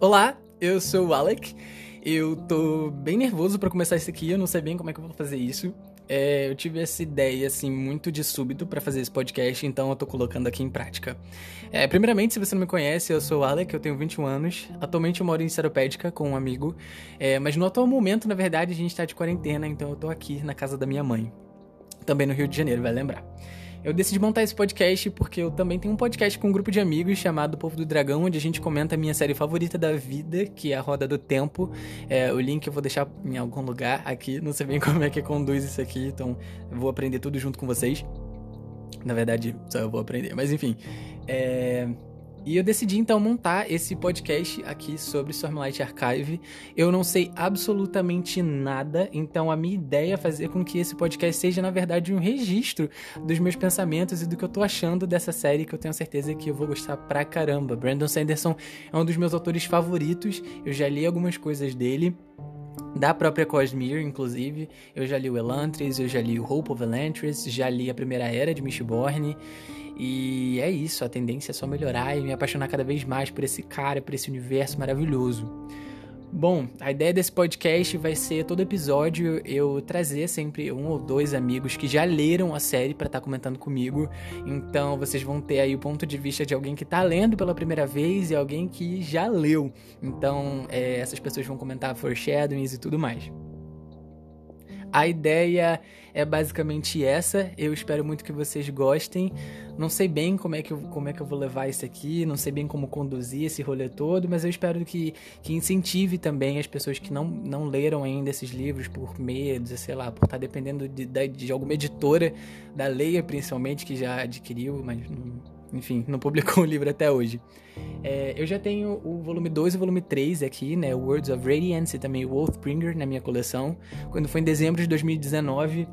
Olá, eu sou o Alec. Eu tô bem nervoso para começar isso aqui, eu não sei bem como é que eu vou fazer isso. É, eu tive essa ideia, assim, muito de súbito para fazer esse podcast, então eu tô colocando aqui em prática. É, primeiramente, se você não me conhece, eu sou o Alec, eu tenho 21 anos. Atualmente eu moro em Seropédica com um amigo, é, mas no atual momento, na verdade, a gente tá de quarentena, então eu tô aqui na casa da minha mãe. Também no Rio de Janeiro, vai lembrar. Eu decidi montar esse podcast porque eu também tenho um podcast com um grupo de amigos chamado Povo do Dragão, onde a gente comenta a minha série favorita da vida, que é a Roda do Tempo. É, o link eu vou deixar em algum lugar aqui, não sei bem como é que conduz isso aqui, então vou aprender tudo junto com vocês. Na verdade, só eu vou aprender, mas enfim. É... E eu decidi então montar esse podcast aqui sobre Stormlight Archive. Eu não sei absolutamente nada, então a minha ideia é fazer com que esse podcast seja na verdade um registro dos meus pensamentos e do que eu tô achando dessa série que eu tenho certeza que eu vou gostar pra caramba. Brandon Sanderson é um dos meus autores favoritos. Eu já li algumas coisas dele da própria Cosmere, inclusive. Eu já li o Elantris, eu já li o Hope of Elantris, já li a Primeira Era de Mistborn. E é isso, a tendência é só melhorar e me apaixonar cada vez mais por esse cara, por esse universo maravilhoso. Bom, a ideia desse podcast vai ser todo episódio eu trazer sempre um ou dois amigos que já leram a série para estar tá comentando comigo. Então vocês vão ter aí o ponto de vista de alguém que tá lendo pela primeira vez e alguém que já leu. Então é, essas pessoas vão comentar foreshadowings e tudo mais. A ideia é basicamente essa. Eu espero muito que vocês gostem. Não sei bem como é que eu, como é que eu vou levar isso aqui, não sei bem como conduzir esse rolê todo, mas eu espero que, que incentive também as pessoas que não, não leram ainda esses livros por medo, sei lá, por estar tá dependendo de, de, de alguma editora da Leia, principalmente, que já adquiriu, mas não enfim, não publicou o livro até hoje. É, eu já tenho o volume 2 e o volume 3 aqui, né? Words of Radiance e também o Oathbringer na minha coleção. Quando foi em dezembro de 2019,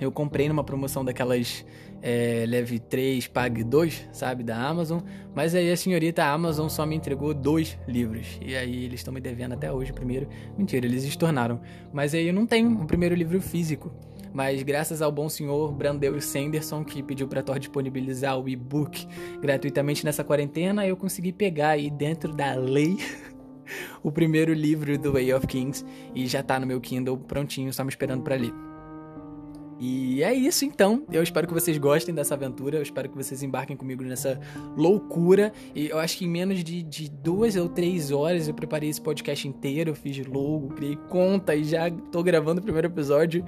eu comprei numa promoção daquelas é, Leve 3, Pague 2, sabe, da Amazon. Mas aí a senhorita Amazon só me entregou dois livros. E aí eles estão me devendo até hoje o primeiro. Mentira, eles estornaram. Mas aí eu não tenho o primeiro livro físico. Mas graças ao bom senhor Brandeu Sanderson, que pediu para Thor disponibilizar o e-book gratuitamente nessa quarentena, eu consegui pegar aí dentro da lei o primeiro livro do Way of Kings e já tá no meu Kindle prontinho, só me esperando para ler. E é isso então. Eu espero que vocês gostem dessa aventura. Eu espero que vocês embarquem comigo nessa loucura. E eu acho que em menos de, de duas ou três horas eu preparei esse podcast inteiro. Eu fiz logo, criei conta e já tô gravando o primeiro episódio.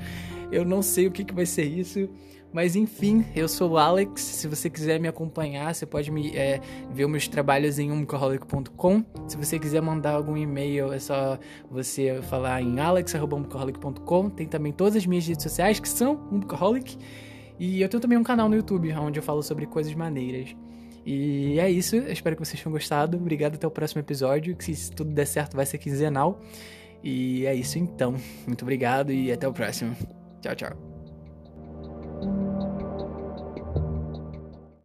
Eu não sei o que, que vai ser isso. Mas enfim, eu sou o Alex. Se você quiser me acompanhar, você pode me é, ver meus trabalhos em umcoholic.com. Se você quiser mandar algum e-mail, é só você falar em alex.umcoholic.com. Tem também todas as minhas redes sociais que são umcoholic. E eu tenho também um canal no YouTube onde eu falo sobre coisas maneiras. E é isso, eu espero que vocês tenham gostado. Obrigado até o próximo episódio, que se tudo der certo vai ser quinzenal. E é isso então. Muito obrigado e até o próximo. Tchau, tchau.